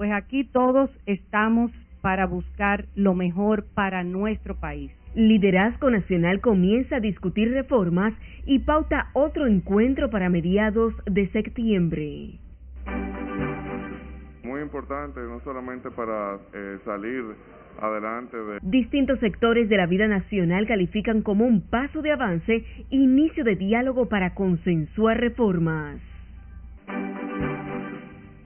Pues aquí todos estamos para buscar lo mejor para nuestro país. Liderazgo Nacional comienza a discutir reformas y pauta otro encuentro para mediados de septiembre. Muy importante, no solamente para eh, salir adelante de... Distintos sectores de la vida nacional califican como un paso de avance inicio de diálogo para consensuar reformas.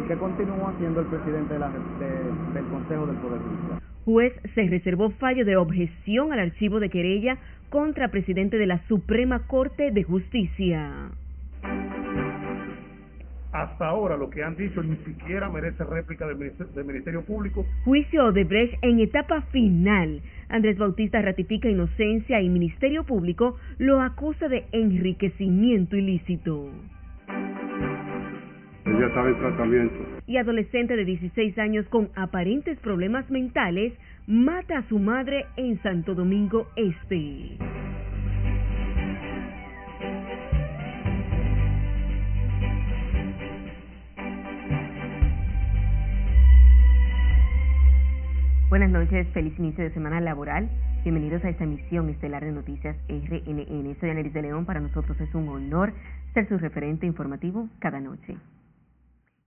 ¿Qué continúa haciendo el presidente de la, del Consejo del Poder Judicial? Juez se reservó fallo de objeción al archivo de querella contra presidente de la Suprema Corte de Justicia. Hasta ahora lo que han dicho ni siquiera merece réplica del Ministerio, Público. Juicio de Brecht en etapa final. Andrés Bautista ratifica inocencia y Ministerio Público lo acusa de enriquecimiento ilícito. Ella estaba en tratamiento. Y adolescente de 16 años con aparentes problemas mentales mata a su madre en Santo Domingo Este. Buenas noches, feliz inicio de semana laboral. Bienvenidos a esta emisión estelar de Noticias RNN. Soy Anelis de León. Para nosotros es un honor ser su referente informativo cada noche.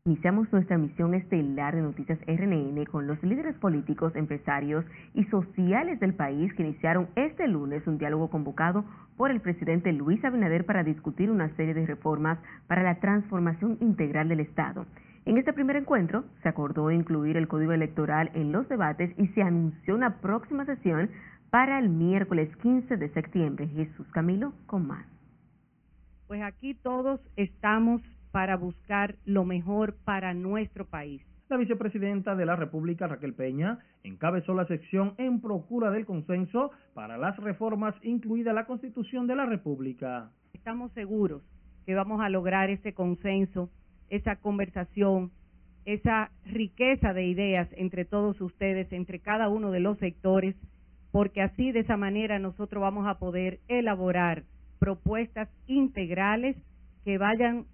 Iniciamos nuestra misión estelar de Noticias RNN con los líderes políticos, empresarios y sociales del país que iniciaron este lunes un diálogo convocado por el presidente Luis Abinader para discutir una serie de reformas para la transformación integral del Estado. En este primer encuentro se acordó incluir el código electoral en los debates y se anunció una próxima sesión para el miércoles 15 de septiembre. Jesús Camilo con más. Pues aquí todos estamos para buscar lo mejor para nuestro país. La vicepresidenta de la República, Raquel Peña, encabezó la sección en procura del consenso para las reformas, incluida la Constitución de la República. Estamos seguros que vamos a lograr ese consenso esa conversación, esa riqueza de ideas entre todos ustedes, entre cada uno de los sectores, porque así de esa manera nosotros vamos a poder elaborar propuestas integrales que vayan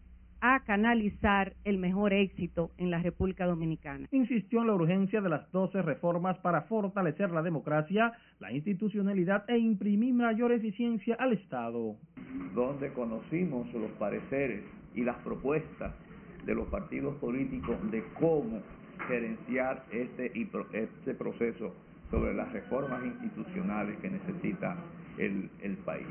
a canalizar el mejor éxito en la República Dominicana. Insistió en la urgencia de las 12 reformas para fortalecer la democracia, la institucionalidad e imprimir mayor eficiencia al Estado. Donde conocimos los pareceres y las propuestas de los partidos políticos de cómo gerenciar este, este proceso sobre las reformas institucionales que necesita el, el país.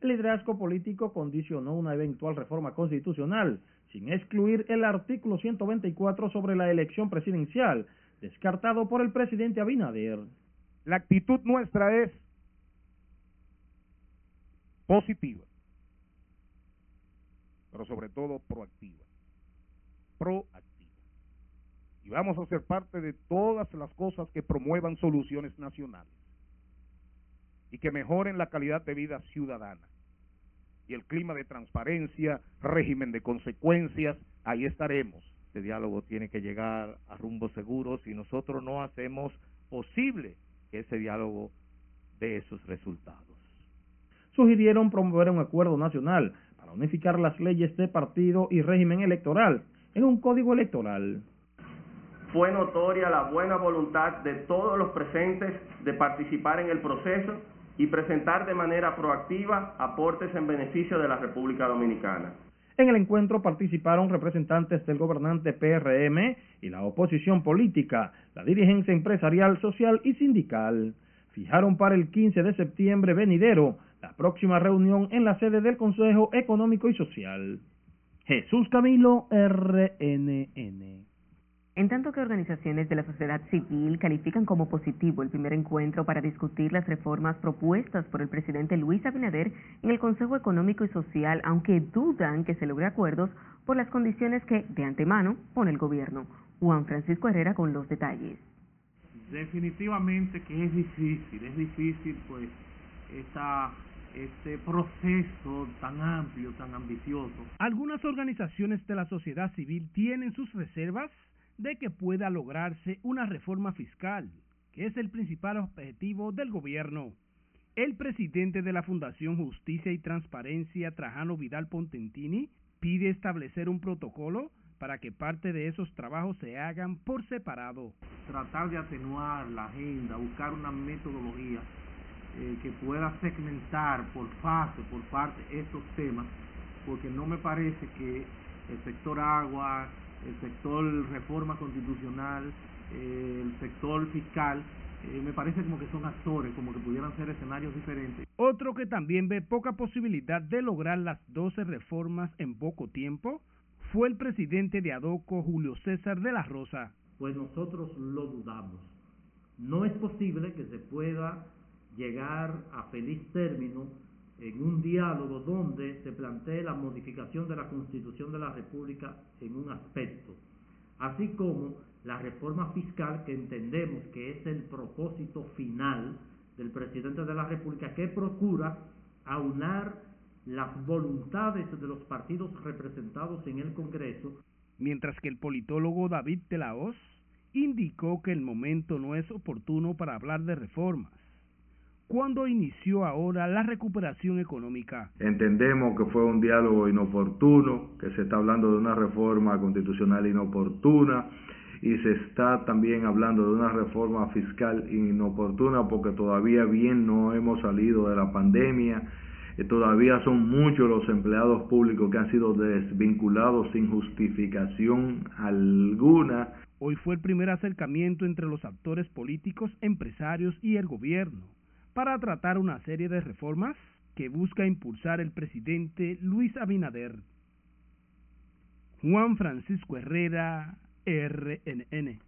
El liderazgo político condicionó una eventual reforma constitucional, sin excluir el artículo 124 sobre la elección presidencial, descartado por el presidente Abinader. La actitud nuestra es positiva, pero sobre todo proactiva proactiva. Y vamos a ser parte de todas las cosas que promuevan soluciones nacionales y que mejoren la calidad de vida ciudadana. Y el clima de transparencia, régimen de consecuencias, ahí estaremos. Este diálogo tiene que llegar a rumbo seguro si nosotros no hacemos posible que ese diálogo dé esos resultados. Sugirieron promover un acuerdo nacional para unificar las leyes de partido y régimen electoral en un código electoral. Fue notoria la buena voluntad de todos los presentes de participar en el proceso y presentar de manera proactiva aportes en beneficio de la República Dominicana. En el encuentro participaron representantes del gobernante PRM y la oposición política, la dirigencia empresarial, social y sindical. Fijaron para el 15 de septiembre venidero la próxima reunión en la sede del Consejo Económico y Social. Jesús Camilo, RNN. En tanto que organizaciones de la sociedad civil califican como positivo el primer encuentro para discutir las reformas propuestas por el presidente Luis Abinader en el Consejo Económico y Social, aunque dudan que se logre acuerdos por las condiciones que de antemano pone el gobierno. Juan Francisco Herrera con los detalles. Definitivamente que es difícil, es difícil pues esa este proceso tan amplio, tan ambicioso. Algunas organizaciones de la sociedad civil tienen sus reservas de que pueda lograrse una reforma fiscal, que es el principal objetivo del gobierno. El presidente de la Fundación Justicia y Transparencia, Trajano Vidal Pontentini, pide establecer un protocolo para que parte de esos trabajos se hagan por separado. Tratar de atenuar la agenda, buscar una metodología eh, que pueda segmentar por fase, por parte, estos temas, porque no me parece que el sector agua, el sector reforma constitucional, eh, el sector fiscal, eh, me parece como que son actores, como que pudieran ser escenarios diferentes. Otro que también ve poca posibilidad de lograr las 12 reformas en poco tiempo fue el presidente de ADOCO, Julio César de la Rosa. Pues nosotros lo dudamos. No es posible que se pueda llegar a feliz término en un diálogo donde se plantee la modificación de la Constitución de la República en un aspecto, así como la reforma fiscal que entendemos que es el propósito final del presidente de la República que procura aunar las voluntades de los partidos representados en el Congreso. Mientras que el politólogo David Telaos indicó que el momento no es oportuno para hablar de reformas. ¿Cuándo inició ahora la recuperación económica? Entendemos que fue un diálogo inoportuno, que se está hablando de una reforma constitucional inoportuna y se está también hablando de una reforma fiscal inoportuna porque todavía bien no hemos salido de la pandemia, eh, todavía son muchos los empleados públicos que han sido desvinculados sin justificación alguna. Hoy fue el primer acercamiento entre los actores políticos, empresarios y el gobierno para tratar una serie de reformas que busca impulsar el presidente Luis Abinader. Juan Francisco Herrera, RNN.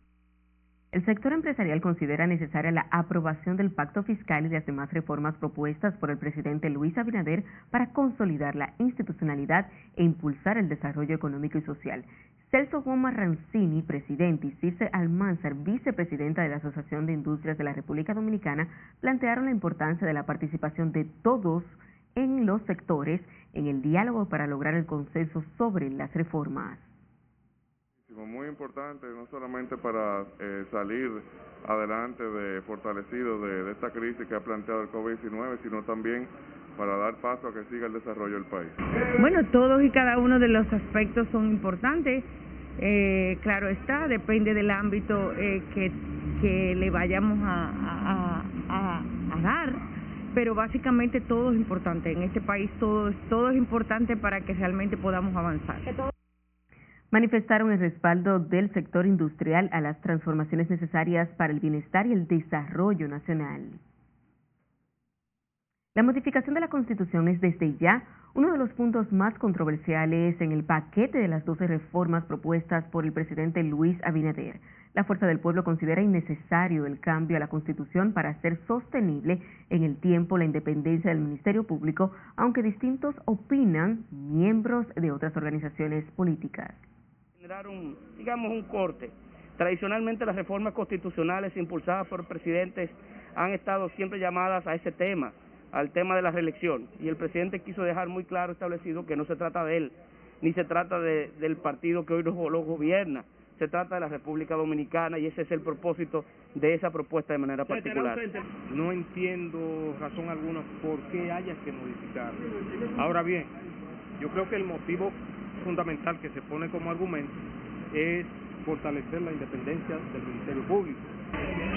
El sector empresarial considera necesaria la aprobación del pacto fiscal y las demás reformas propuestas por el presidente Luis Abinader para consolidar la institucionalidad e impulsar el desarrollo económico y social. Celso Juan Marrancini, presidente, y Circe Almanzar, vicepresidenta de la Asociación de Industrias de la República Dominicana, plantearon la importancia de la participación de todos en los sectores en el diálogo para lograr el consenso sobre las reformas. Muy importante, no solamente para eh, salir adelante de fortalecido de, esta crisis que ha planteado el COVID-19, sino también para dar paso a que siga el desarrollo del país. Bueno, todos y cada uno de los aspectos son importantes. Eh, claro está, depende del ámbito eh, que, que le vayamos a, a, a, dar, pero básicamente todo es importante. En este país todo, todo es importante para que realmente podamos avanzar manifestaron el respaldo del sector industrial a las transformaciones necesarias para el bienestar y el desarrollo nacional. La modificación de la Constitución es desde ya uno de los puntos más controversiales en el paquete de las 12 reformas propuestas por el presidente Luis Abinader. La Fuerza del Pueblo considera innecesario el cambio a la Constitución para hacer sostenible en el tiempo la independencia del Ministerio Público, aunque distintos opinan miembros de otras organizaciones políticas un, digamos, un corte. Tradicionalmente las reformas constitucionales impulsadas por presidentes han estado siempre llamadas a ese tema, al tema de la reelección. Y el presidente quiso dejar muy claro establecido que no se trata de él, ni se trata de, del partido que hoy lo, gobierna, se trata de la República Dominicana y ese es el propósito de esa propuesta de manera particular. No entiendo razón alguna por qué haya que modificar. Ahora bien, yo creo que el motivo fundamental que se pone como argumento es fortalecer la independencia del Ministerio Público.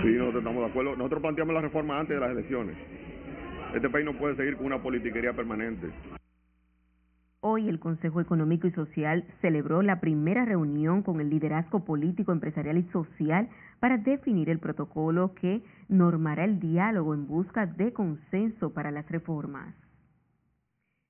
Sí, nosotros estamos de acuerdo. Nosotros planteamos la reforma antes de las elecciones. Este país no puede seguir con una politiquería permanente. Hoy el Consejo Económico y Social celebró la primera reunión con el liderazgo político, empresarial y social para definir el protocolo que normará el diálogo en busca de consenso para las reformas.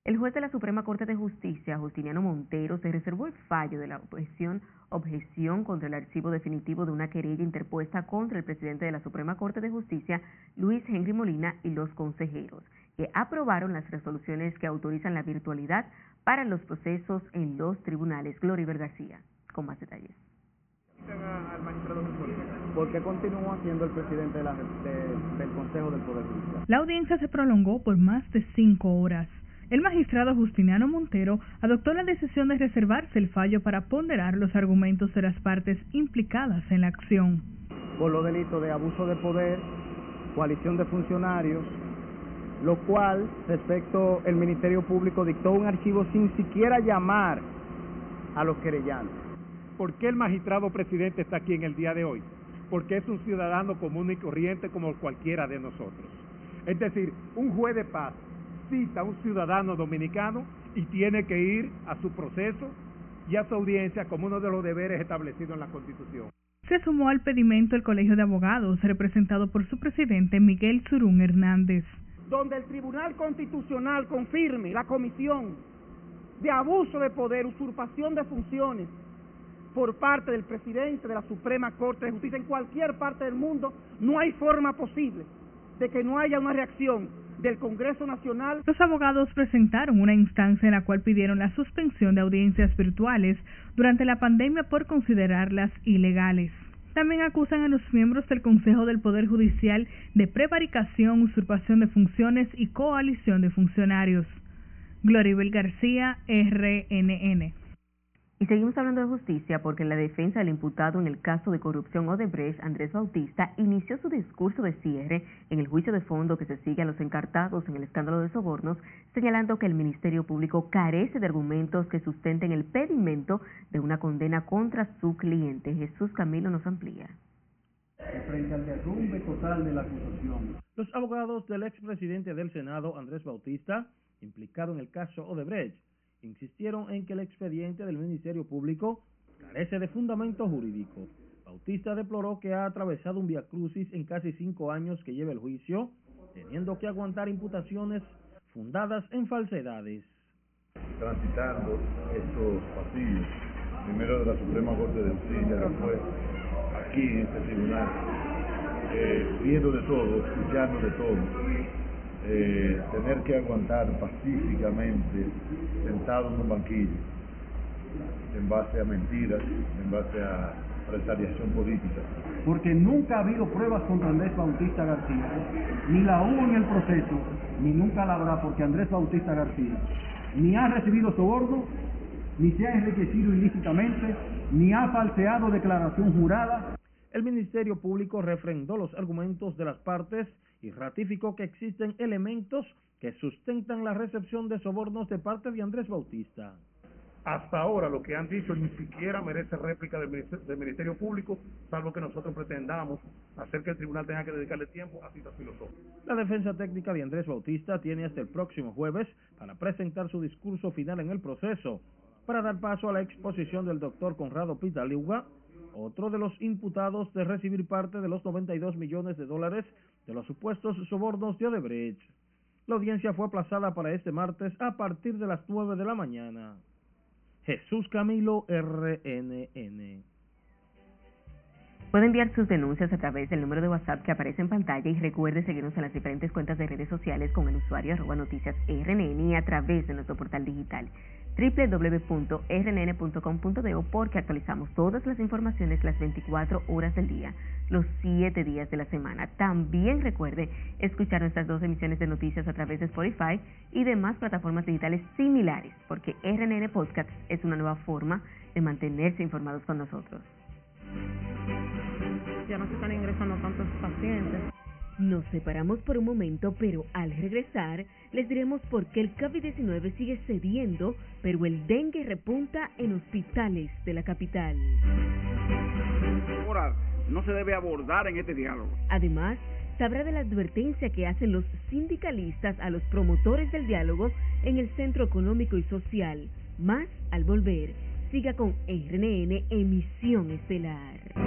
El juez de la Suprema Corte de Justicia, Justiniano Montero, se reservó el fallo de la objeción, objeción contra el archivo definitivo de una querella interpuesta contra el presidente de la Suprema Corte de Justicia, Luis Henry Molina, y los consejeros, que aprobaron las resoluciones que autorizan la virtualidad para los procesos en los tribunales. Gloria García, con más detalles. ¿Por qué continúa siendo el presidente del Consejo del Poder Judicial? La audiencia se prolongó por más de cinco horas. El magistrado Justiniano Montero adoptó la decisión de reservarse el fallo para ponderar los argumentos de las partes implicadas en la acción. Por los delitos de abuso de poder, coalición de funcionarios, lo cual, respecto el Ministerio Público dictó un archivo sin siquiera llamar a los querellantes. ¿Por qué el magistrado presidente está aquí en el día de hoy? Porque es un ciudadano común y corriente como cualquiera de nosotros. Es decir, un juez de paz cita a un ciudadano dominicano y tiene que ir a su proceso y a su audiencia como uno de los deberes establecidos en la Constitución. Se sumó al pedimento el Colegio de Abogados, representado por su presidente Miguel Surún Hernández. Donde el Tribunal Constitucional confirme la comisión de abuso de poder, usurpación de funciones por parte del presidente de la Suprema Corte de Justicia en cualquier parte del mundo, no hay forma posible de que no haya una reacción del Congreso Nacional. Los abogados presentaron una instancia en la cual pidieron la suspensión de audiencias virtuales durante la pandemia por considerarlas ilegales. También acusan a los miembros del Consejo del Poder Judicial de prevaricación, usurpación de funciones y coalición de funcionarios. Gloribel García, RNN. Y seguimos hablando de justicia porque la defensa del imputado en el caso de corrupción Odebrecht, Andrés Bautista, inició su discurso de cierre en el juicio de fondo que se sigue a los encartados en el escándalo de sobornos, señalando que el Ministerio Público carece de argumentos que sustenten el pedimento de una condena contra su cliente. Jesús Camilo nos amplía. Frente al derrumbe total de la acusación. Los abogados del expresidente del Senado, Andrés Bautista, implicado en el caso Odebrecht, insistieron en que el expediente del Ministerio Público carece de fundamento jurídico. Bautista deploró que ha atravesado un viacrucis en casi cinco años que lleva el juicio, teniendo que aguantar imputaciones fundadas en falsedades. Transitando estos pasillos, primero de la Suprema Corte de Justicia, después aquí en este tribunal, eh, viendo de todo, escuchando de todo, eh, tener que aguantar pacíficamente sentado en un banquillo en base a mentiras, en base a retaliación política. Porque nunca ha habido pruebas contra Andrés Bautista García, ni la hubo en el proceso, ni nunca la habrá, porque Andrés Bautista García ni ha recibido soborno, ni se ha enriquecido ilícitamente, ni ha falseado declaración jurada. El Ministerio Público refrendó los argumentos de las partes y ratificó que existen elementos que sustentan la recepción de sobornos de parte de Andrés Bautista. Hasta ahora lo que han dicho ni siquiera merece réplica del Ministerio, Público, salvo que nosotros pretendamos hacer que el tribunal tenga que dedicarle tiempo a citas filosóficas. La defensa técnica de Andrés Bautista tiene hasta el próximo jueves para presentar su discurso final en el proceso, para dar paso a la exposición del doctor Conrado Pitaliuga, otro de los imputados de recibir parte de los 92 millones de dólares de los supuestos sobornos de Odebrecht. La audiencia fue aplazada para este martes a partir de las 9 de la mañana. Jesús Camilo RNN. Puede enviar sus denuncias a través del número de WhatsApp que aparece en pantalla y recuerde seguirnos en las diferentes cuentas de redes sociales con el usuario arroba noticias RNN y a través de nuestro portal digital www.rnn.com.de porque actualizamos todas las informaciones las 24 horas del día, los 7 días de la semana. También recuerde escuchar nuestras dos emisiones de noticias a través de Spotify y demás plataformas digitales similares, porque RNN Podcast es una nueva forma de mantenerse informados con nosotros. Ya no están ingresando pacientes. Nos separamos por un momento, pero al regresar les diremos por qué el COVID-19 sigue cediendo, pero el dengue repunta en hospitales de la capital. no se debe abordar en este diálogo. Además, sabrá de la advertencia que hacen los sindicalistas a los promotores del diálogo en el Centro Económico y Social. Más al volver. Siga con RNN Emisión Estelar.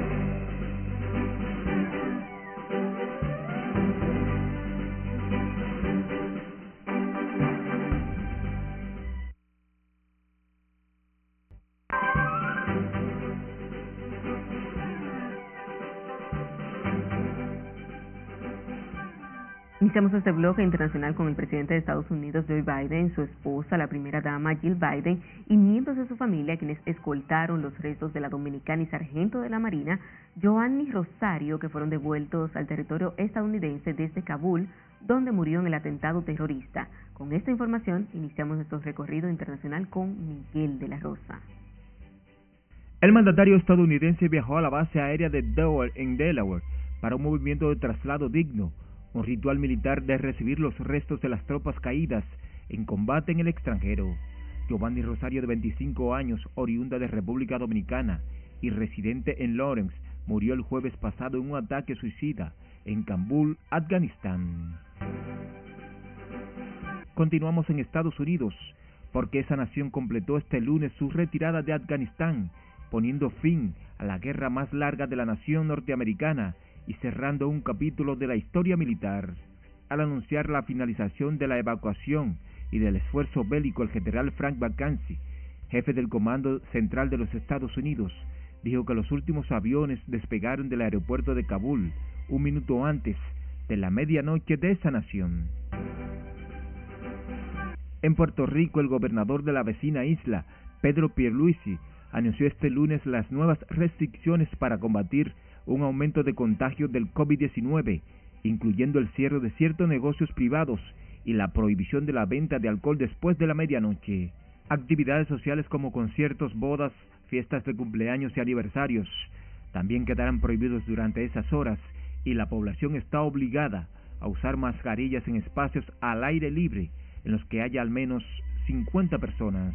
Iniciamos este bloque internacional con el presidente de Estados Unidos, Joe Biden, su esposa, la primera dama, Jill Biden, y miembros de su familia, quienes escoltaron los restos de la dominicana y sargento de la Marina, Joanny Rosario, que fueron devueltos al territorio estadounidense desde Kabul, donde murió en el atentado terrorista. Con esta información, iniciamos nuestro recorrido internacional con Miguel de la Rosa. El mandatario estadounidense viajó a la base aérea de Dover, en Delaware, para un movimiento de traslado digno un ritual militar de recibir los restos de las tropas caídas en combate en el extranjero. Giovanni Rosario, de 25 años, oriunda de República Dominicana, y residente en Lawrence, murió el jueves pasado en un ataque suicida en Kabul, Afganistán. Continuamos en Estados Unidos, porque esa nación completó este lunes su retirada de Afganistán, poniendo fin a la guerra más larga de la nación norteamericana y cerrando un capítulo de la historia militar. Al anunciar la finalización de la evacuación y del esfuerzo bélico, el general Frank McKenzie, jefe del Comando Central de los Estados Unidos, dijo que los últimos aviones despegaron del aeropuerto de Kabul un minuto antes de la medianoche de esa nación. En Puerto Rico, el gobernador de la vecina isla, Pedro Pierluisi, anunció este lunes las nuevas restricciones para combatir un aumento de contagios del COVID-19, incluyendo el cierre de ciertos negocios privados y la prohibición de la venta de alcohol después de la medianoche. Actividades sociales como conciertos, bodas, fiestas de cumpleaños y aniversarios también quedarán prohibidos durante esas horas y la población está obligada a usar mascarillas en espacios al aire libre en los que haya al menos 50 personas.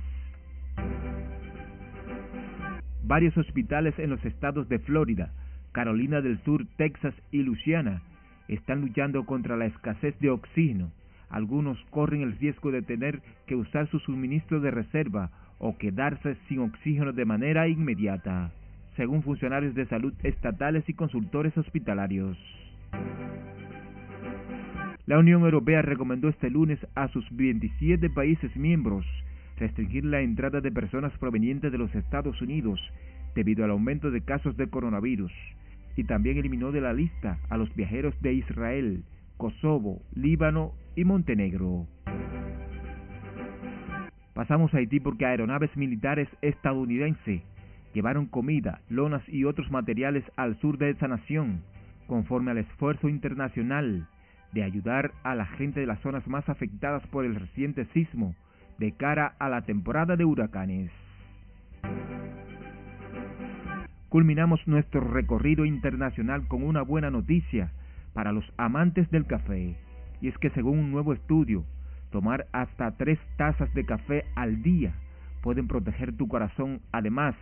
Varios hospitales en los estados de Florida, Carolina del Sur, Texas y Luisiana están luchando contra la escasez de oxígeno. Algunos corren el riesgo de tener que usar su suministro de reserva o quedarse sin oxígeno de manera inmediata, según funcionarios de salud estatales y consultores hospitalarios. La Unión Europea recomendó este lunes a sus 27 países miembros restringir la entrada de personas provenientes de los Estados Unidos debido al aumento de casos de coronavirus y también eliminó de la lista a los viajeros de Israel, Kosovo, Líbano y Montenegro. Pasamos a Haití porque aeronaves militares estadounidenses llevaron comida, lonas y otros materiales al sur de esa nación, conforme al esfuerzo internacional de ayudar a la gente de las zonas más afectadas por el reciente sismo de cara a la temporada de huracanes. Culminamos nuestro recorrido internacional con una buena noticia para los amantes del café, y es que según un nuevo estudio, tomar hasta tres tazas de café al día pueden proteger tu corazón además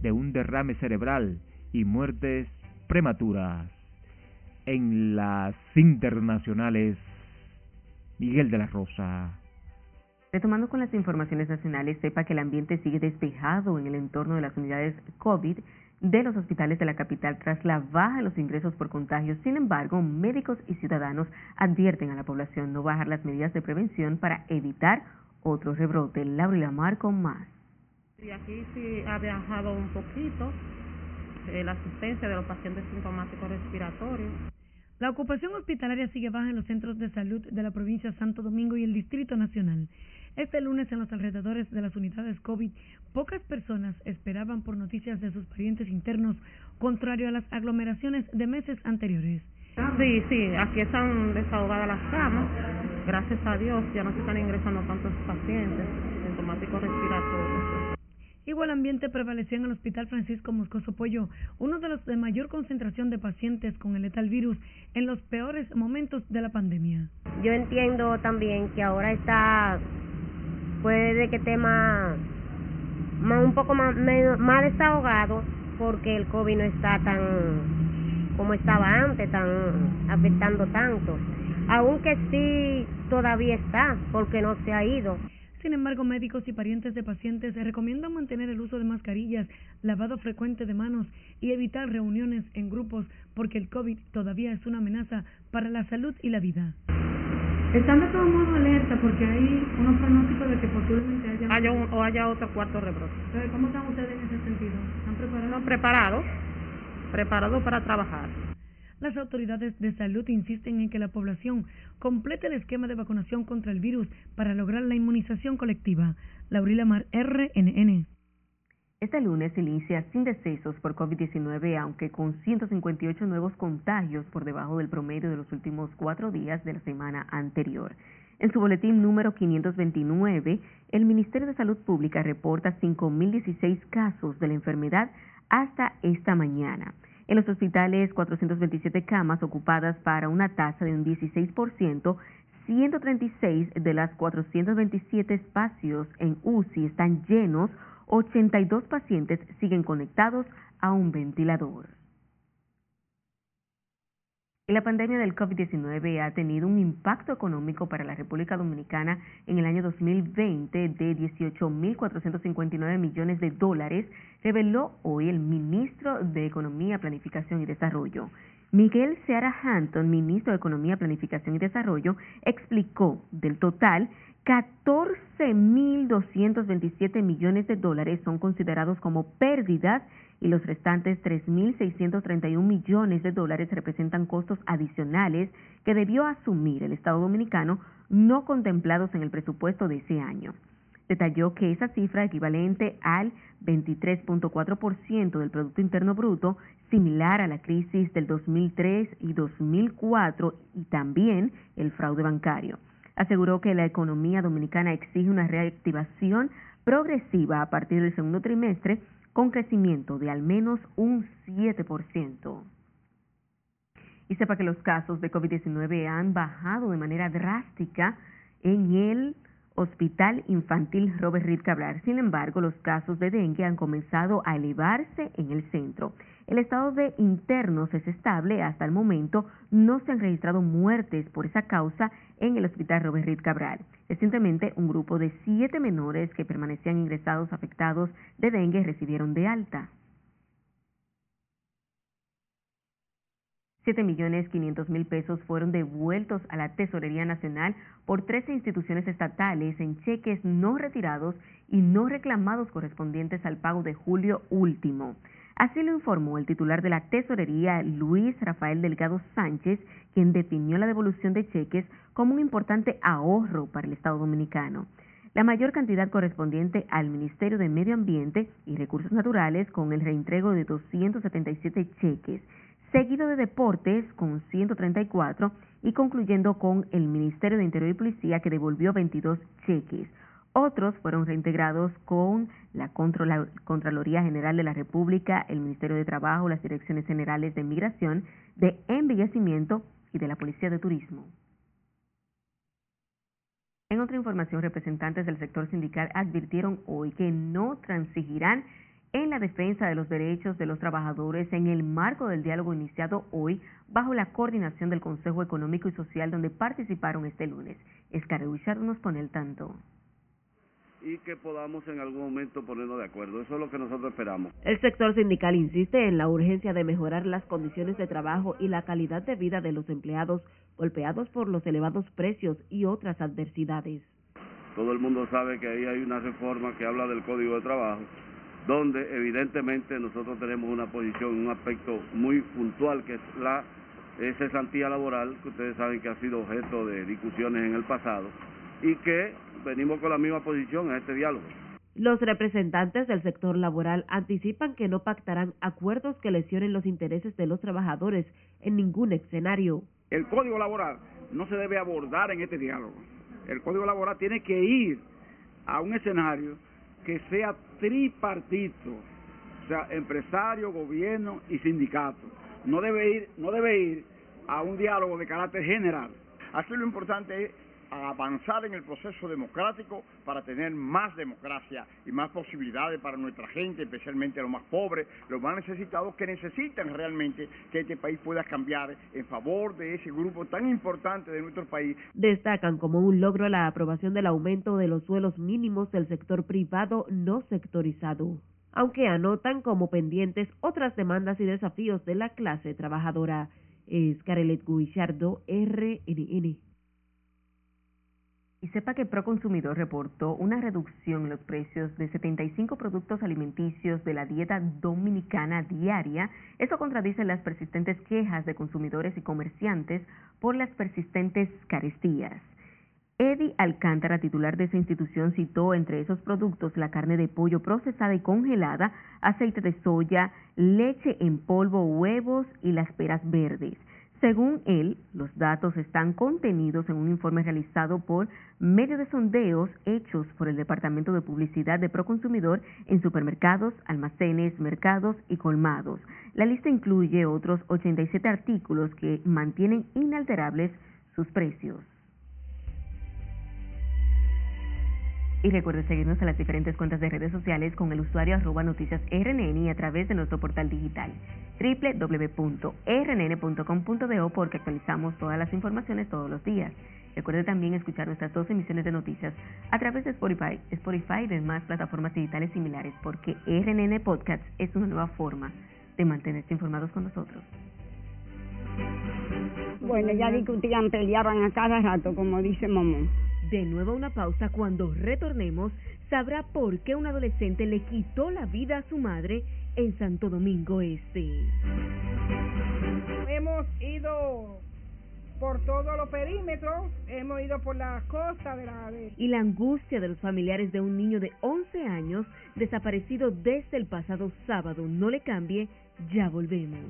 de un derrame cerebral y muertes prematuras. En las internacionales, Miguel de la Rosa. Retomando con las informaciones nacionales, sepa que el ambiente sigue despejado en el entorno de las unidades COVID de los hospitales de la capital tras la baja de los ingresos por contagios. Sin embargo, médicos y ciudadanos advierten a la población no bajar las medidas de prevención para evitar otro rebrote. Laura y Lamar con más. Y aquí sí ha bajado un poquito eh, la asistencia de los pacientes sintomáticos respiratorios. La ocupación hospitalaria sigue baja en los centros de salud de la provincia de Santo Domingo y el Distrito Nacional. Este lunes en los alrededores de las unidades COVID, pocas personas esperaban por noticias de sus parientes internos, contrario a las aglomeraciones de meses anteriores. Sí, sí, aquí están desahogadas las camas. Gracias a Dios ya no se están ingresando tantos pacientes sintomáticos respiratorios. Igual ambiente prevaleció en el Hospital Francisco Moscoso Pollo, uno de los de mayor concentración de pacientes con el letal virus en los peores momentos de la pandemia. Yo entiendo también que ahora está puede que esté más, un poco más, más desahogado porque el COVID no está tan como estaba antes, tan afectando tanto. Aunque sí todavía está, porque no se ha ido. Sin embargo, médicos y parientes de pacientes recomiendan mantener el uso de mascarillas, lavado frecuente de manos y evitar reuniones en grupos porque el COVID todavía es una amenaza para la salud y la vida. Están de todo modo alerta porque hay unos pronósticos de que posiblemente haya, haya un, o haya otro cuarto rebrote. ¿Cómo están ustedes en ese sentido? ¿Están preparados? No, preparados, preparados para trabajar. Las autoridades de salud insisten en que la población complete el esquema de vacunación contra el virus para lograr la inmunización colectiva. Laurila Mar, RNN. Este lunes se inicia sin decesos por COVID-19, aunque con 158 nuevos contagios por debajo del promedio de los últimos cuatro días de la semana anterior. En su boletín número 529, el Ministerio de Salud Pública reporta 5.016 casos de la enfermedad hasta esta mañana. En los hospitales, 427 camas ocupadas para una tasa de un 16%, 136 de las 427 espacios en UCI están llenos, 82 pacientes siguen conectados a un ventilador. La pandemia del COVID-19 ha tenido un impacto económico para la República Dominicana en el año 2020 de 18.459 millones de dólares, reveló hoy el ministro de Economía, Planificación y Desarrollo. Miguel Seara Hanton, ministro de Economía, Planificación y Desarrollo, explicó del total 14.227 millones de dólares son considerados como pérdidas y los restantes 3.631 millones de dólares representan costos adicionales que debió asumir el Estado dominicano no contemplados en el presupuesto de ese año. Detalló que esa cifra equivalente al 23.4% del Producto Interno Bruto, similar a la crisis del 2003 y 2004 y también el fraude bancario. Aseguró que la economía dominicana exige una reactivación progresiva a partir del segundo trimestre con crecimiento de al menos un 7%. Y sepa que los casos de COVID-19 han bajado de manera drástica en el Hospital Infantil Robert Reed Cabral. Sin embargo, los casos de dengue han comenzado a elevarse en el centro. El estado de internos es estable. Hasta el momento no se han registrado muertes por esa causa en el Hospital Robert Reed Cabral. Recientemente, un grupo de siete menores que permanecían ingresados afectados de dengue recibieron de alta. 7 millones 500 mil pesos fueron devueltos a la Tesorería Nacional por 13 instituciones estatales en cheques no retirados y no reclamados correspondientes al pago de julio último. Así lo informó el titular de la Tesorería, Luis Rafael Delgado Sánchez, quien definió la devolución de cheques como un importante ahorro para el Estado dominicano. La mayor cantidad correspondiente al Ministerio de Medio Ambiente y Recursos Naturales con el reintrego de 277 cheques seguido de Deportes con 134 y concluyendo con el Ministerio de Interior y Policía que devolvió 22 cheques. Otros fueron reintegrados con la Contraloría General de la República, el Ministerio de Trabajo, las Direcciones Generales de Migración, de Embellecimiento y de la Policía de Turismo. En otra información, representantes del sector sindical advirtieron hoy que no transigirán en la defensa de los derechos de los trabajadores en el marco del diálogo iniciado hoy bajo la coordinación del Consejo Económico y Social donde participaron este lunes. Escarre nos pone el tanto y que podamos en algún momento ponernos de acuerdo. Eso es lo que nosotros esperamos. El sector sindical insiste en la urgencia de mejorar las condiciones de trabajo y la calidad de vida de los empleados golpeados por los elevados precios y otras adversidades. Todo el mundo sabe que ahí hay una reforma que habla del Código de Trabajo donde evidentemente nosotros tenemos una posición, un aspecto muy puntual que es la cesantía laboral, que ustedes saben que ha sido objeto de discusiones en el pasado y que venimos con la misma posición en este diálogo. Los representantes del sector laboral anticipan que no pactarán acuerdos que lesionen los intereses de los trabajadores en ningún escenario. El código laboral no se debe abordar en este diálogo. El código laboral tiene que ir a un escenario que sea tripartito, o sea, empresario, gobierno y sindicato. No debe ir, no debe ir a un diálogo de carácter general. Aquí lo importante es a avanzar en el proceso democrático para tener más democracia y más posibilidades para nuestra gente, especialmente los más pobres, los más necesitados, que necesitan realmente que este país pueda cambiar en favor de ese grupo tan importante de nuestro país. Destacan como un logro la aprobación del aumento de los suelos mínimos del sector privado no sectorizado aunque anotan como pendientes otras demandas y desafíos de la clase trabajadora. Es Carelet Guichardo, RNN. Y sepa que Proconsumidor reportó una reducción en los precios de 75 productos alimenticios de la dieta dominicana diaria. Eso contradice las persistentes quejas de consumidores y comerciantes por las persistentes carestías. Eddie Alcántara, titular de esa institución, citó entre esos productos la carne de pollo procesada y congelada, aceite de soya, leche en polvo, huevos y las peras verdes. Según él, los datos están contenidos en un informe realizado por medio de sondeos hechos por el Departamento de Publicidad de Proconsumidor en supermercados, almacenes, mercados y colmados. La lista incluye otros 87 artículos que mantienen inalterables sus precios. Y recuerde seguirnos en las diferentes cuentas de redes sociales con el usuario arroba noticias RNN y a través de nuestro portal digital www.rnn.com.do porque actualizamos todas las informaciones todos los días. Recuerde también escuchar nuestras dos emisiones de noticias a través de Spotify, Spotify y demás plataformas digitales similares porque RNN Podcast es una nueva forma de mantenerse informados con nosotros. Bueno, ya discutían, peleaban a cada rato, como dice Momón. De nuevo una pausa cuando retornemos, sabrá por qué un adolescente le quitó la vida a su madre en Santo Domingo Este. Hemos ido por todos los perímetros, hemos ido por la costa de la... Y la angustia de los familiares de un niño de 11 años desaparecido desde el pasado sábado. No le cambie, ya volvemos.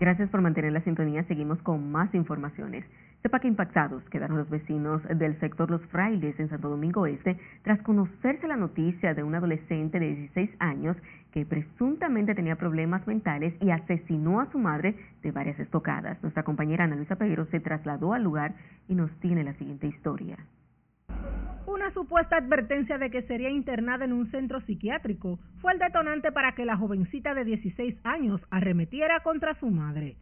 Gracias por mantener la sintonía. Seguimos con más informaciones. Sepa que impactados quedaron los vecinos del sector Los Frailes en Santo Domingo Este tras conocerse la noticia de un adolescente de 16 años que presuntamente tenía problemas mentales y asesinó a su madre de varias estocadas. Nuestra compañera Ana Luisa Peguero se trasladó al lugar y nos tiene la siguiente historia. Una supuesta advertencia de que sería internada en un centro psiquiátrico fue el detonante para que la jovencita de 16 años arremetiera contra su madre.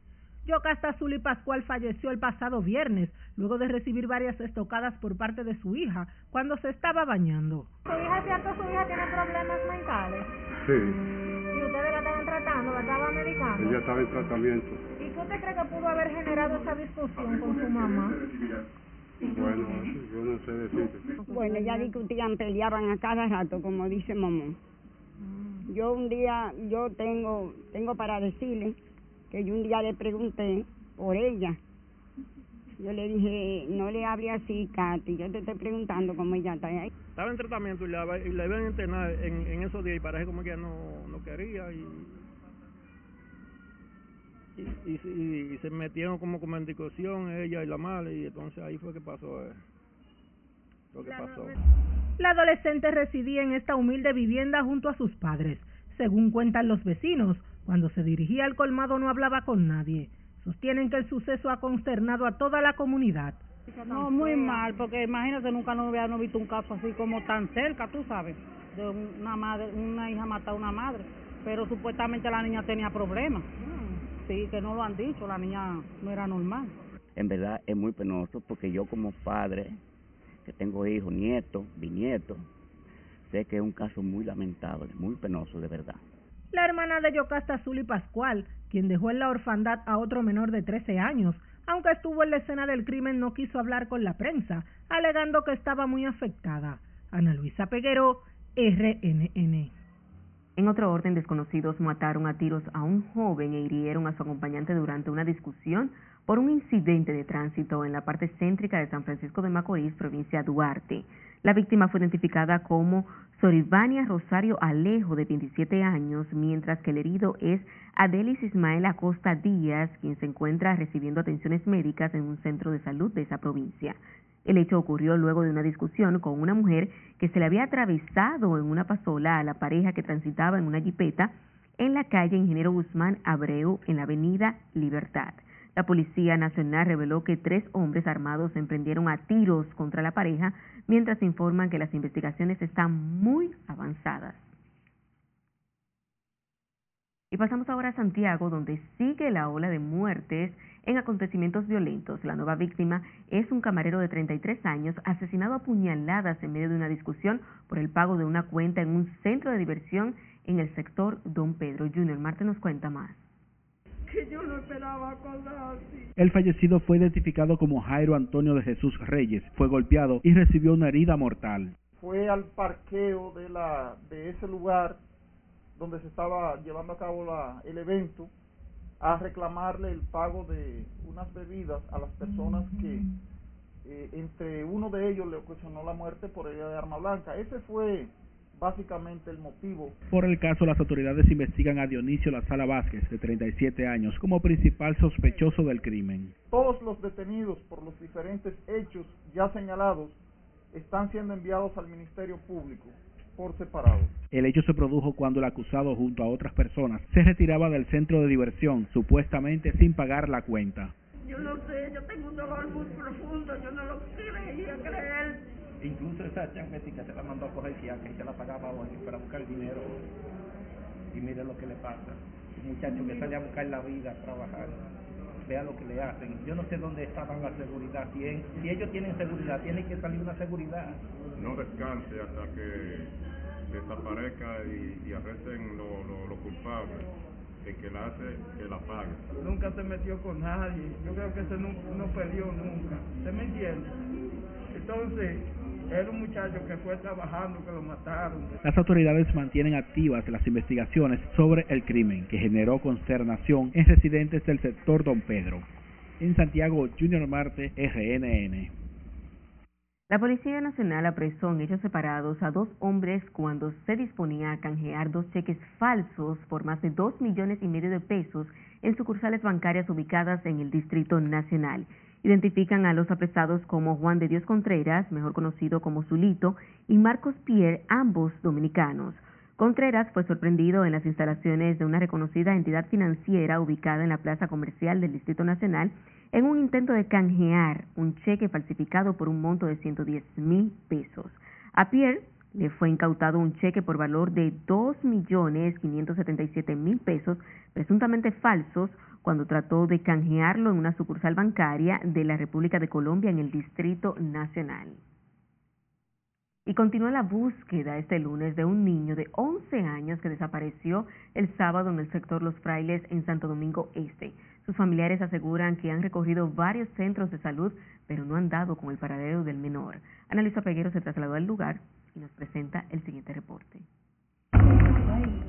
Yocasta Zuli Pascual falleció el pasado viernes luego de recibir varias estocadas por parte de su hija cuando se estaba bañando. ¿Su hija, cierto, su hija tiene problemas mentales? Sí. ¿Y ustedes la estaban tratando, la estaban medicando? Ella estaba en tratamiento. ¿Y qué usted cree que pudo haber generado esa discusión con su mamá? Bueno, yo no sé decirte. Bueno, ya discutían, peleaban a cada rato, como dice Momón. Yo un día, yo tengo, tengo para decirle que yo un día le pregunté por ella. Yo le dije, no le hable así, Katy, yo te estoy preguntando cómo ella está ahí. Estaba en tratamiento y la, y la iban a internar en, en esos días y parece como que ella no, no quería y y, y, y, se metieron como como en discusión ella y la madre y entonces ahí fue que pasó eh, lo que pasó. La adolescente residía en esta humilde vivienda junto a sus padres. Según cuentan los vecinos, cuando se dirigía al colmado no hablaba con nadie. Sostienen que el suceso ha consternado a toda la comunidad. No, muy mal, porque imagínate, nunca no había no visto un caso así como tan cerca, tú sabes, de una madre, una hija matar a una madre, pero supuestamente la niña tenía problemas. Sí, que no lo han dicho, la niña no era normal. En verdad es muy penoso porque yo como padre, que tengo hijos, nietos, bisnietos, sé que es un caso muy lamentable, muy penoso de verdad. La hermana de Yocasta Zuli Pascual, quien dejó en la orfandad a otro menor de 13 años, aunque estuvo en la escena del crimen, no quiso hablar con la prensa, alegando que estaba muy afectada. Ana Luisa Peguero, RNN. En otro orden, desconocidos mataron a tiros a un joven e hirieron a su acompañante durante una discusión por un incidente de tránsito en la parte céntrica de San Francisco de Macorís, provincia Duarte. La víctima fue identificada como Sorivania Rosario Alejo, de 27 años, mientras que el herido es Adelis Ismael Acosta Díaz, quien se encuentra recibiendo atenciones médicas en un centro de salud de esa provincia. El hecho ocurrió luego de una discusión con una mujer que se le había atravesado en una pasola a la pareja que transitaba en una jipeta en la calle Ingeniero Guzmán Abreu en la avenida Libertad. La Policía Nacional reveló que tres hombres armados emprendieron a tiros contra la pareja, mientras informan que las investigaciones están muy avanzadas. Y pasamos ahora a Santiago, donde sigue la ola de muertes en acontecimientos violentos. La nueva víctima es un camarero de 33 años asesinado a puñaladas en medio de una discusión por el pago de una cuenta en un centro de diversión en el sector Don Pedro Junior. Marte nos cuenta más. Que yo no esperaba cosas así. El fallecido fue identificado como Jairo Antonio de Jesús Reyes. Fue golpeado y recibió una herida mortal. Fue al parqueo de, la, de ese lugar donde se estaba llevando a cabo la, el evento a reclamarle el pago de unas bebidas a las personas que eh, entre uno de ellos le ocasionó la muerte por herida de arma blanca. Ese fue básicamente el motivo. Por el caso, las autoridades investigan a Dionisio La Sala Vázquez, de 37 años, como principal sospechoso del crimen. Todos los detenidos por los diferentes hechos ya señalados están siendo enviados al Ministerio Público por separado. El hecho se produjo cuando el acusado junto a otras personas se retiraba del centro de diversión, supuestamente sin pagar la cuenta. Yo no sé, yo tengo un dolor muy profundo, yo no lo quería creer. Incluso esa chancletica se la mandó a coger que se la pagaba hoy para buscar dinero. Y mire lo que le pasa. Un muchacho que sale a buscar la vida, a trabajar. Vea lo que le hacen. Yo no sé dónde estaban la seguridad. Si, en- si ellos tienen seguridad, tiene que salir una seguridad. no descanse hasta que desaparezca y, y arresten los lo, lo culpables. El que la hace, que la pague. Nunca se metió con nadie. Yo creo que ese no, no peleó nunca. ¿Se me entiende? Entonces, era un muchacho que fue trabajando, que lo mataron. Las autoridades mantienen activas las investigaciones sobre el crimen que generó consternación en residentes del sector Don Pedro. En Santiago, Junior Marte, RNN. La Policía Nacional apresó en hechos separados a dos hombres cuando se disponía a canjear dos cheques falsos por más de dos millones y medio de pesos en sucursales bancarias ubicadas en el Distrito Nacional. Identifican a los apresados como Juan de Dios Contreras, mejor conocido como Zulito, y Marcos Pierre, ambos dominicanos. Contreras fue sorprendido en las instalaciones de una reconocida entidad financiera ubicada en la plaza comercial del Distrito Nacional en un intento de canjear un cheque falsificado por un monto de 110 mil pesos. A Pierre le fue incautado un cheque por valor de 2.577.000 pesos, presuntamente falsos, cuando trató de canjearlo en una sucursal bancaria de la República de Colombia en el Distrito Nacional. Y continúa la búsqueda este lunes de un niño de 11 años que desapareció el sábado en el sector Los Frailes en Santo Domingo Este. Sus familiares aseguran que han recorrido varios centros de salud, pero no han dado con el paradero del menor. Ana Luisa Peguero se trasladó al lugar y nos presenta el siguiente reporte.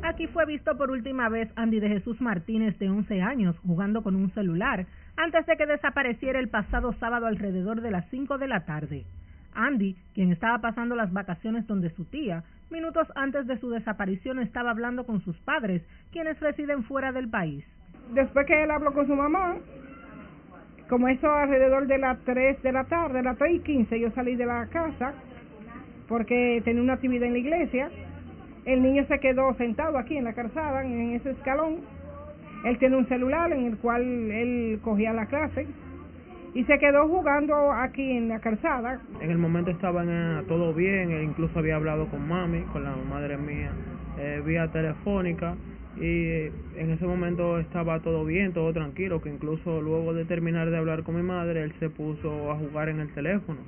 Aquí fue visto por última vez Andy de Jesús Martínez, de 11 años, jugando con un celular, antes de que desapareciera el pasado sábado alrededor de las 5 de la tarde. Andy, quien estaba pasando las vacaciones donde su tía, minutos antes de su desaparición estaba hablando con sus padres, quienes residen fuera del país. Después que él habló con su mamá, como eso alrededor de las 3 de la tarde, las 3 y 15, yo salí de la casa porque tenía una actividad en la iglesia. El niño se quedó sentado aquí en la calzada, en ese escalón. Él tiene un celular en el cual él cogía la clase y se quedó jugando aquí en la calzada. En el momento estaban eh, todo bien, él incluso había hablado con mami, con la madre mía, eh, vía telefónica y eh, en ese momento estaba todo bien, todo tranquilo, que incluso luego de terminar de hablar con mi madre, él se puso a jugar en el teléfono.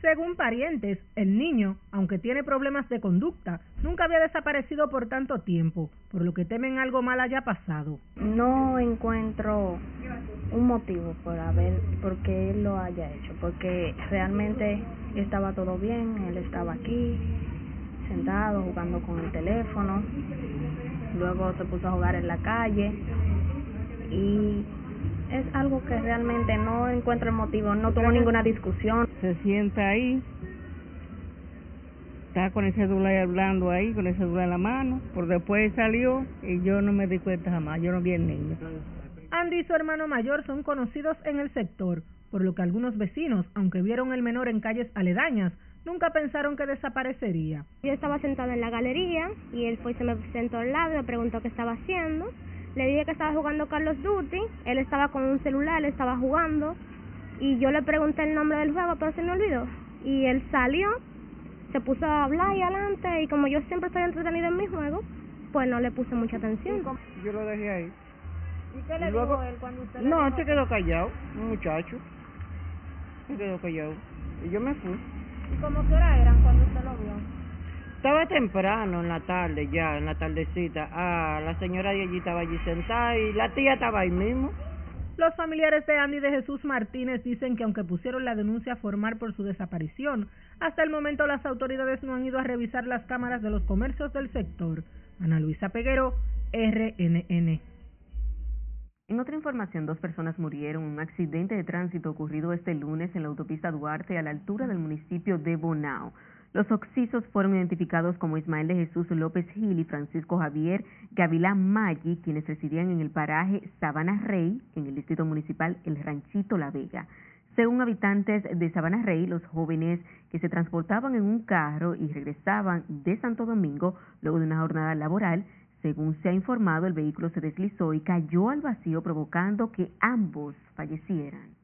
Según parientes, el niño, aunque tiene problemas de conducta, nunca había desaparecido por tanto tiempo, por lo que temen algo mal haya pasado. No encuentro un motivo por haber, por qué él lo haya hecho, porque realmente estaba todo bien, él estaba aquí, sentado, jugando con el teléfono, luego se puso a jugar en la calle y es algo que realmente no encuentro el motivo, no tuvo ninguna discusión. Se sienta ahí, está con el celular hablando ahí, con el celular en la mano, por después salió y yo no me di cuenta jamás, yo no vi el niño. Andy y su hermano mayor son conocidos en el sector, por lo que algunos vecinos, aunque vieron el menor en calles aledañas, nunca pensaron que desaparecería. Yo estaba sentada en la galería y él fue y se me sentó al lado y me preguntó qué estaba haciendo. Le dije que estaba jugando Carlos Duty, él estaba con un celular, él estaba jugando y yo le pregunté el nombre del juego, pero se me olvidó. Y él salió, se puso a hablar y adelante y como yo siempre estoy entretenido en mi juego, pues no le puse mucha atención. Yo lo dejé ahí. ¿Y qué le Y luego- dijo él cuando usted No, él se quedó callado, un muchacho. Se quedó callado. Y yo me fui. ¿Y cómo que hora eran cuando usted lo vio? Estaba temprano en la tarde, ya, en la tardecita. Ah, la señora de allí estaba allí sentada y la tía estaba ahí mismo. Los familiares de Andy de Jesús Martínez dicen que aunque pusieron la denuncia formal por su desaparición, hasta el momento las autoridades no han ido a revisar las cámaras de los comercios del sector. Ana Luisa Peguero, RNN. En otra información, dos personas murieron en un accidente de tránsito ocurrido este lunes en la autopista Duarte a la altura del municipio de Bonao. Los occisos fueron identificados como Ismael de Jesús López Gil y Francisco Javier Gavilán Maggi, quienes residían en el paraje Sabana Rey, en el distrito municipal El Ranchito La Vega. Según habitantes de Sabana Rey, los jóvenes que se transportaban en un carro y regresaban de Santo Domingo luego de una jornada laboral, según se ha informado, el vehículo se deslizó y cayó al vacío provocando que ambos fallecieran.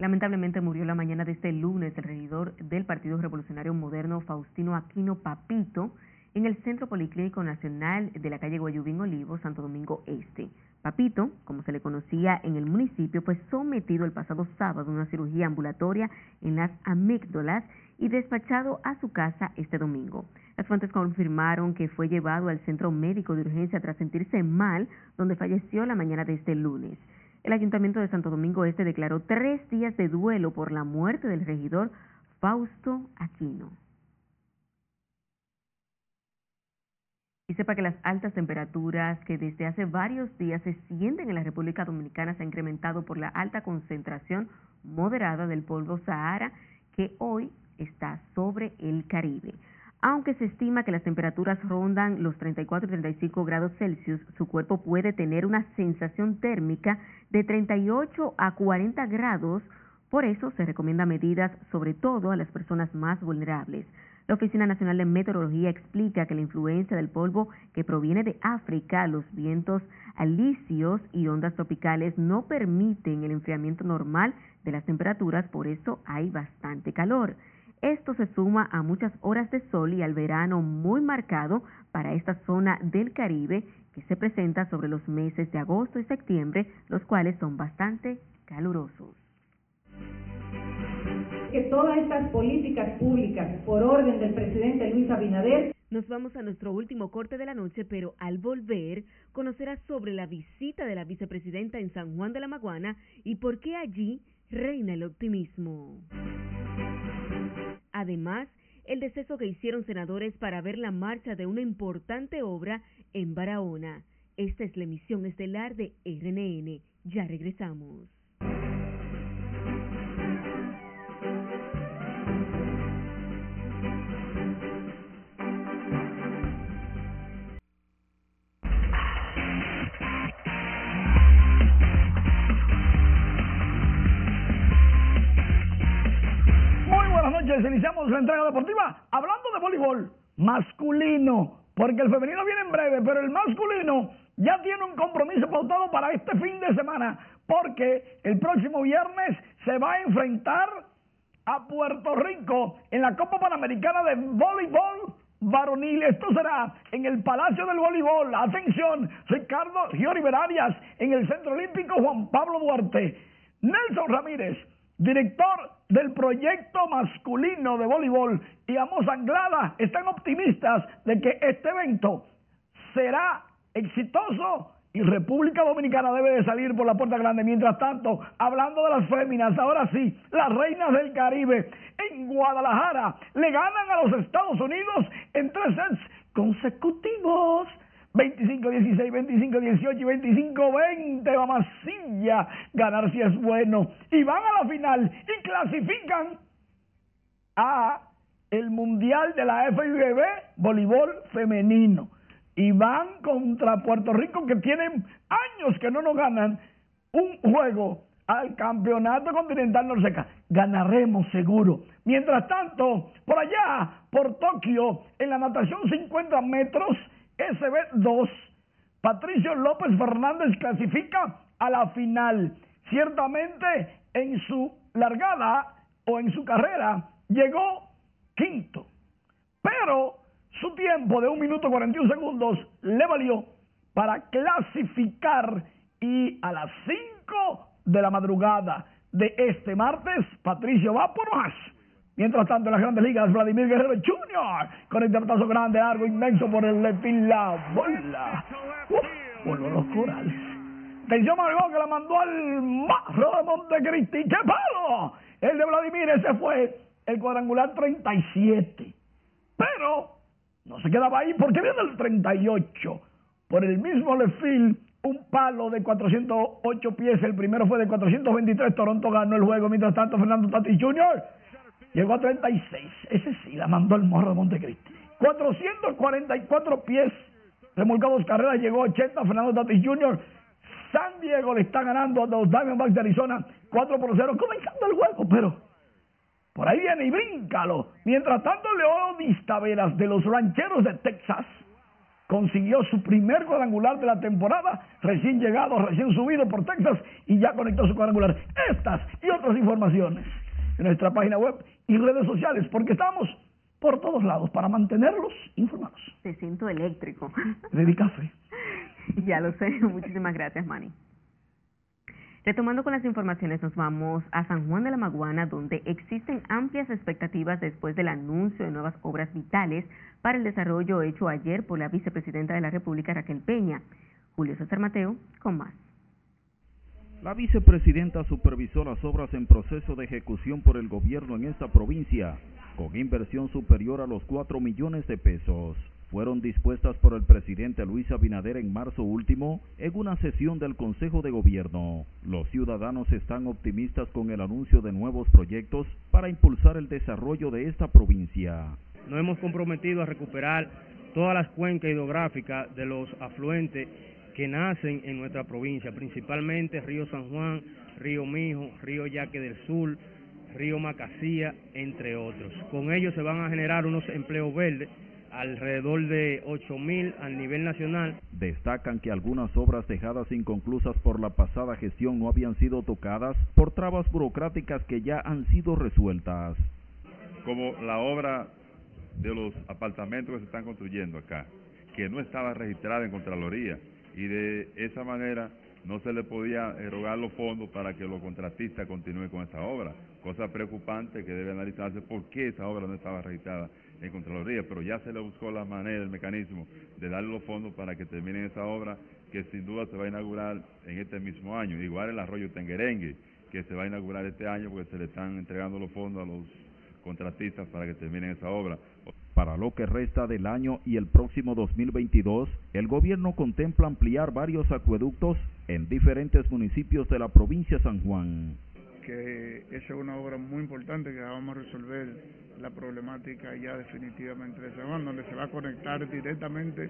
Lamentablemente murió la mañana de este lunes el regidor del Partido Revolucionario Moderno Faustino Aquino Papito en el Centro Policlínico Nacional de la calle Guayubín Olivo, Santo Domingo Este. Papito, como se le conocía en el municipio, fue sometido el pasado sábado a una cirugía ambulatoria en las amígdalas y despachado a su casa este domingo. Las fuentes confirmaron que fue llevado al centro médico de urgencia tras sentirse mal, donde falleció la mañana de este lunes. El Ayuntamiento de Santo Domingo Este declaró tres días de duelo por la muerte del regidor Fausto Aquino. Y sepa que las altas temperaturas que desde hace varios días se sienten en la República Dominicana se han incrementado por la alta concentración moderada del polvo Sahara que hoy está sobre el Caribe. Aunque se estima que las temperaturas rondan los 34 y 35 grados Celsius, su cuerpo puede tener una sensación térmica de 38 a 40 grados. Por eso se recomienda medidas sobre todo a las personas más vulnerables. La Oficina Nacional de Meteorología explica que la influencia del polvo que proviene de África, los vientos alisios y ondas tropicales no permiten el enfriamiento normal de las temperaturas, por eso hay bastante calor. Esto se suma a muchas horas de sol y al verano muy marcado para esta zona del Caribe que se presenta sobre los meses de agosto y septiembre, los cuales son bastante calurosos que todas estas políticas públicas, por orden del presidente Luis Abinader, nos vamos a nuestro último corte de la noche, pero al volver conocerá sobre la visita de la vicepresidenta en San Juan de la Maguana y por qué allí reina el optimismo. Además, el deceso que hicieron senadores para ver la marcha de una importante obra en Barahona. Esta es la emisión estelar de RNN. Ya regresamos. Iniciamos la entrega deportiva hablando de voleibol masculino, porque el femenino viene en breve, pero el masculino ya tiene un compromiso pautado para este fin de semana, porque el próximo viernes se va a enfrentar a Puerto Rico en la Copa Panamericana de Voleibol Varonil. Esto será en el Palacio del Voleibol. Atención, Ricardo Giori Berarias en el Centro Olímpico Juan Pablo Duarte. Nelson Ramírez, director del proyecto masculino de voleibol y Amos Anglada están optimistas de que este evento será exitoso y República Dominicana debe de salir por la puerta grande. Mientras tanto, hablando de las féminas, ahora sí, las reinas del Caribe en Guadalajara le ganan a los Estados Unidos en tres sets consecutivos. 25-16, 25-18 y 25-20, mamacilla. Ganar si es bueno. Y van a la final y clasifican a el Mundial de la FIBB Voleibol Femenino. Y van contra Puerto Rico que tienen años que no nos ganan un juego al campeonato continental norseca. Ganaremos seguro. Mientras tanto, por allá, por Tokio, en la natación 50 metros, SB2, Patricio López Fernández clasifica a la final. Ciertamente en su largada o en su carrera llegó quinto, pero su tiempo de un minuto 41 segundos le valió para clasificar y a las 5 de la madrugada de este martes, Patricio va por más Mientras tanto, en las grandes ligas, Vladimir Guerrero Jr. con el interpretazo grande, largo, inmenso por el Lepin la bola. Uf, a los corales. Atención, Margot, que la mandó al marro de Montecristi. ¡Qué palo! El de Vladimir, ese fue el cuadrangular 37. Pero no se quedaba ahí porque viene el 38. Por el mismo Lefil, un palo de 408 pies. El primero fue de 423. Toronto ganó el juego. Mientras tanto, Fernando Tatis Jr Llegó a 36. Ese sí la mandó el morro de Montecristi. 444 pies. Remolcó dos carreras. Llegó a 80. Fernando Tatis Jr. San Diego le está ganando a los Diamondbacks de Arizona 4 por 0, comenzando el juego, pero por ahí viene y bríncalo. Mientras tanto, Leodis Taveras de los Rancheros de Texas consiguió su primer cuadrangular de la temporada, recién llegado, recién subido por Texas y ya conectó su cuadrangular. Estas y otras informaciones en nuestra página web y redes sociales, porque estamos por todos lados para mantenerlos informados. Te siento eléctrico. Le café. ya lo sé. Muchísimas gracias, Manny. Retomando con las informaciones, nos vamos a San Juan de la Maguana, donde existen amplias expectativas después del anuncio de nuevas obras vitales para el desarrollo hecho ayer por la vicepresidenta de la República, Raquel Peña. Julio César Mateo, con más. La vicepresidenta supervisó las obras en proceso de ejecución por el gobierno en esta provincia, con inversión superior a los 4 millones de pesos fueron dispuestas por el presidente Luis Abinader en marzo último en una sesión del Consejo de Gobierno. Los ciudadanos están optimistas con el anuncio de nuevos proyectos para impulsar el desarrollo de esta provincia. Nos hemos comprometido a recuperar todas las cuencas hidrográficas de los afluentes que nacen en nuestra provincia, principalmente Río San Juan, Río Mijo, Río Yaque del Sur, Río Macasía, entre otros. Con ello se van a generar unos empleos verdes alrededor de 8.000 a nivel nacional. Destacan que algunas obras dejadas inconclusas por la pasada gestión no habían sido tocadas por trabas burocráticas que ya han sido resueltas. Como la obra de los apartamentos que se están construyendo acá, que no estaba registrada en Contraloría y de esa manera no se le podía erogar los fondos para que los contratistas continúen con esa obra. Cosa preocupante que debe analizarse por qué esa obra no estaba registrada en Contraloría, pero ya se le buscó la manera, el mecanismo de darle los fondos para que terminen esa obra que sin duda se va a inaugurar en este mismo año. Igual el arroyo Tenguerengue, que se va a inaugurar este año porque se le están entregando los fondos a los contratistas para que terminen esa obra. Para lo que resta del año y el próximo 2022, el gobierno contempla ampliar varios acueductos en diferentes municipios de la provincia de San Juan que esa es una obra muy importante que vamos a resolver la problemática ya definitivamente de San Juan, donde se va a conectar directamente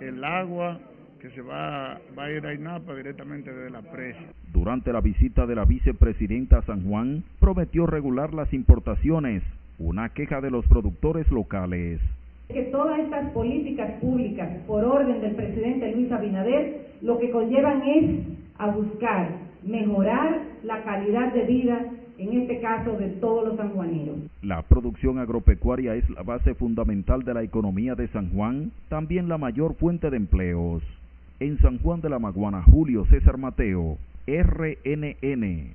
el agua que se va, va a ir a INAPA directamente desde la presa. Durante la visita de la vicepresidenta a San Juan, prometió regular las importaciones, una queja de los productores locales. Que todas estas políticas públicas, por orden del presidente Luis Abinader, lo que conllevan es a buscar mejorar la calidad de vida, en este caso de todos los sanjuaneros. La producción agropecuaria es la base fundamental de la economía de San Juan, también la mayor fuente de empleos. En San Juan de la Maguana, Julio César Mateo, RNN.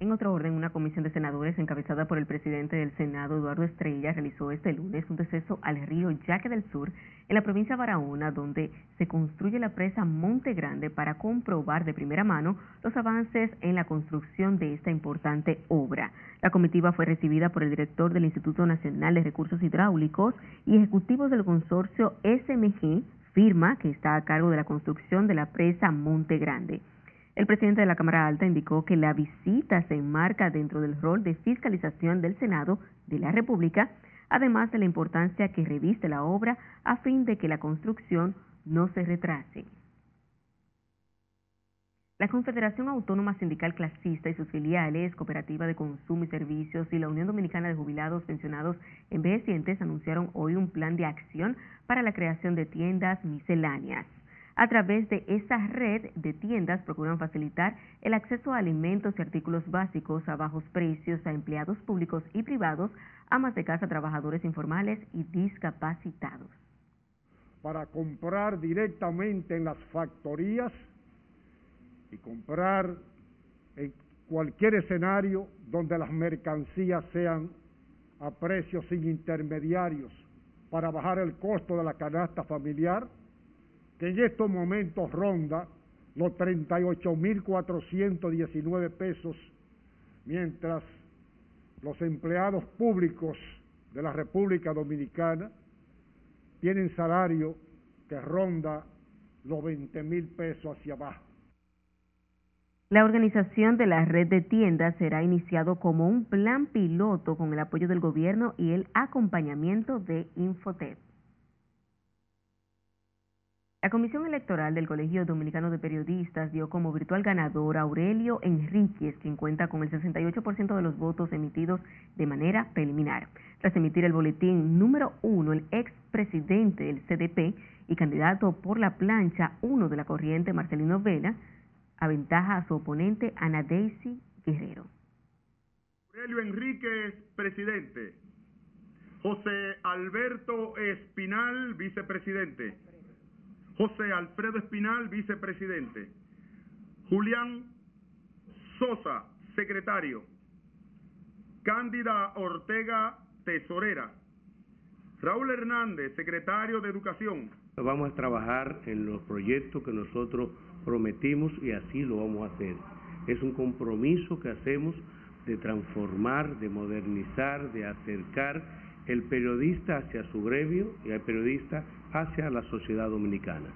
En otro orden, una comisión de senadores encabezada por el presidente del Senado, Eduardo Estrella, realizó este lunes un deceso al río Yaque del Sur, en la provincia de Barahona, donde se construye la presa Monte Grande para comprobar de primera mano los avances en la construcción de esta importante obra. La comitiva fue recibida por el director del Instituto Nacional de Recursos Hidráulicos y ejecutivos del consorcio SMG, firma que está a cargo de la construcción de la presa Monte Grande. El presidente de la Cámara Alta indicó que la visita se enmarca dentro del rol de fiscalización del Senado de la República, además de la importancia que reviste la obra a fin de que la construcción no se retrase. La Confederación Autónoma Sindical Clasista y sus filiales, Cooperativa de Consumo y Servicios y la Unión Dominicana de Jubilados Pensionados Envejecientes anunciaron hoy un plan de acción para la creación de tiendas misceláneas. A través de esa red de tiendas procuran facilitar el acceso a alimentos y artículos básicos a bajos precios a empleados públicos y privados, amas de casa, trabajadores informales y discapacitados. Para comprar directamente en las factorías y comprar en cualquier escenario donde las mercancías sean a precios sin intermediarios para bajar el costo de la canasta familiar que en estos momentos ronda los 38.419 pesos, mientras los empleados públicos de la República Dominicana tienen salario que ronda los 20 mil pesos hacia abajo. La organización de la red de tiendas será iniciado como un plan piloto con el apoyo del gobierno y el acompañamiento de Infotep. La Comisión Electoral del Colegio Dominicano de Periodistas dio como virtual ganador a Aurelio Enríquez, quien cuenta con el 68% de los votos emitidos de manera preliminar. Tras emitir el boletín número uno, el expresidente del CDP y candidato por la plancha uno de la corriente, Marcelino Vela, aventaja a su oponente Ana Daisy Guerrero. Aurelio Enríquez, presidente. José Alberto Espinal, vicepresidente. José Alfredo Espinal, vicepresidente. Julián Sosa, secretario. Cándida Ortega, tesorera. Raúl Hernández, secretario de Educación. Vamos a trabajar en los proyectos que nosotros prometimos y así lo vamos a hacer. Es un compromiso que hacemos de transformar, de modernizar, de acercar el periodista hacia su gremio y el periodista hacia la sociedad dominicana.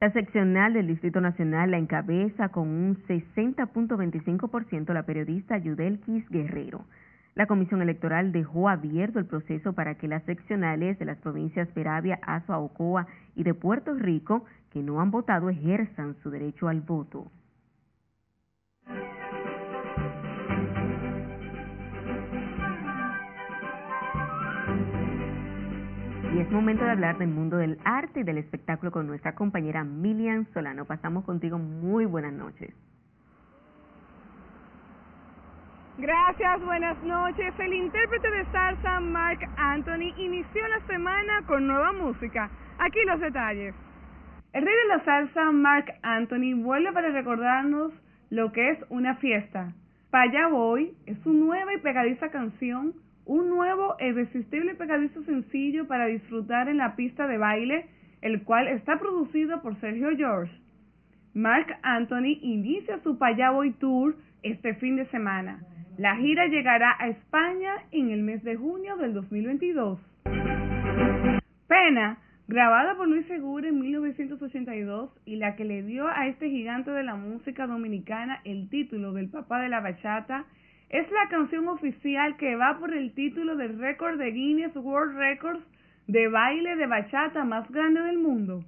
La seccional del Distrito Nacional la encabeza con un 60.25% la periodista Yudelquis Guerrero. La Comisión Electoral dejó abierto el proceso para que las seccionales de las provincias Peravia, Azua, Ocoa y de Puerto Rico que no han votado ejerzan su derecho al voto. Y es momento de hablar del mundo del arte y del espectáculo con nuestra compañera Milian Solano. Pasamos contigo muy buenas noches. Gracias, buenas noches. El intérprete de salsa Mark Anthony inició la semana con nueva música. Aquí los detalles. El rey de la salsa Mark Anthony vuelve para recordarnos lo que es una fiesta. Para allá voy es su nueva y pegadiza canción un nuevo e irresistible pegadizo sencillo para disfrutar en la pista de baile, el cual está producido por Sergio George. Mark Anthony inicia su Payaboy Tour este fin de semana. La gira llegará a España en el mes de junio del 2022. Pena, grabada por Luis Segura en 1982 y la que le dio a este gigante de la música dominicana el título del papá de la bachata, es la canción oficial que va por el título del récord de Guinness World Records de baile de bachata más grande del mundo.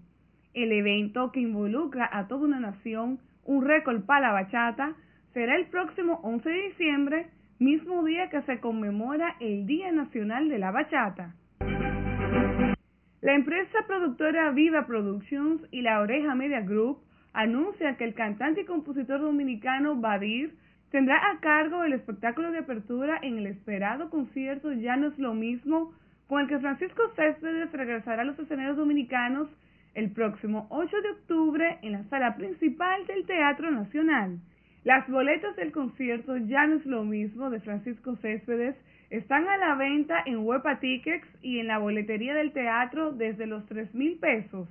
El evento que involucra a toda una nación, un récord para la bachata, será el próximo 11 de diciembre, mismo día que se conmemora el Día Nacional de la Bachata. La empresa productora Viva Productions y la Oreja Media Group anuncian que el cantante y compositor dominicano Badir tendrá a cargo el espectáculo de apertura en el esperado concierto Ya no es lo mismo, con el que Francisco Céspedes regresará a los escenarios dominicanos el próximo 8 de octubre en la sala principal del Teatro Nacional. Las boletas del concierto Ya no es lo mismo de Francisco Céspedes están a la venta en Huepa Tickets y en la boletería del teatro desde los 3 mil pesos.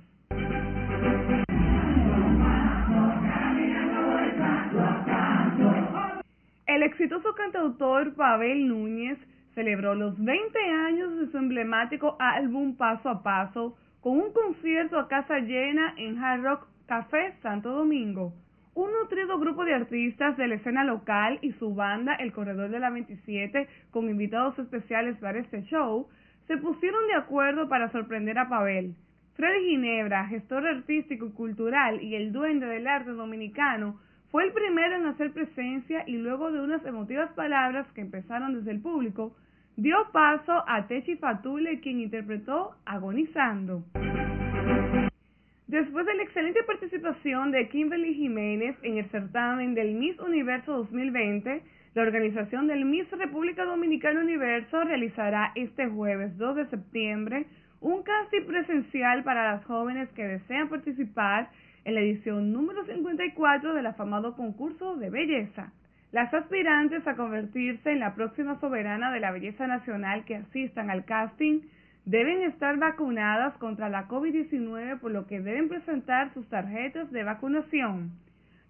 El exitoso cantautor Pavel Núñez celebró los 20 años de su emblemático álbum Paso a Paso con un concierto a casa llena en Hard Rock Café Santo Domingo. Un nutrido grupo de artistas de la escena local y su banda El Corredor de la 27, con invitados especiales para este show, se pusieron de acuerdo para sorprender a Pavel. Freddy Ginebra, gestor artístico y cultural y el duende del arte dominicano, fue el primero en hacer presencia y luego de unas emotivas palabras que empezaron desde el público, dio paso a Techi Fatule, quien interpretó Agonizando. Después de la excelente participación de Kimberly Jiménez en el certamen del Miss Universo 2020, la organización del Miss República Dominicana Universo realizará este jueves 2 de septiembre un casting presencial para las jóvenes que desean participar en la edición número 54 del afamado concurso de belleza. Las aspirantes a convertirse en la próxima soberana de la belleza nacional que asistan al casting deben estar vacunadas contra la COVID-19 por lo que deben presentar sus tarjetas de vacunación.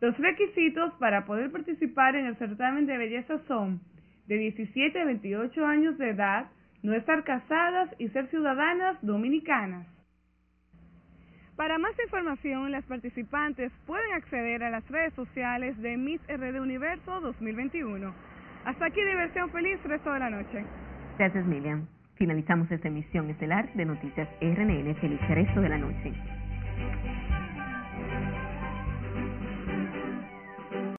Los requisitos para poder participar en el certamen de belleza son de 17 a 28 años de edad, no estar casadas y ser ciudadanas dominicanas. Para más información, las participantes pueden acceder a las redes sociales de Miss RD Universo 2021. Hasta aquí diversión feliz resto de la noche. Gracias, Miriam. Finalizamos esta emisión estelar de Noticias RNN. Feliz resto de la noche.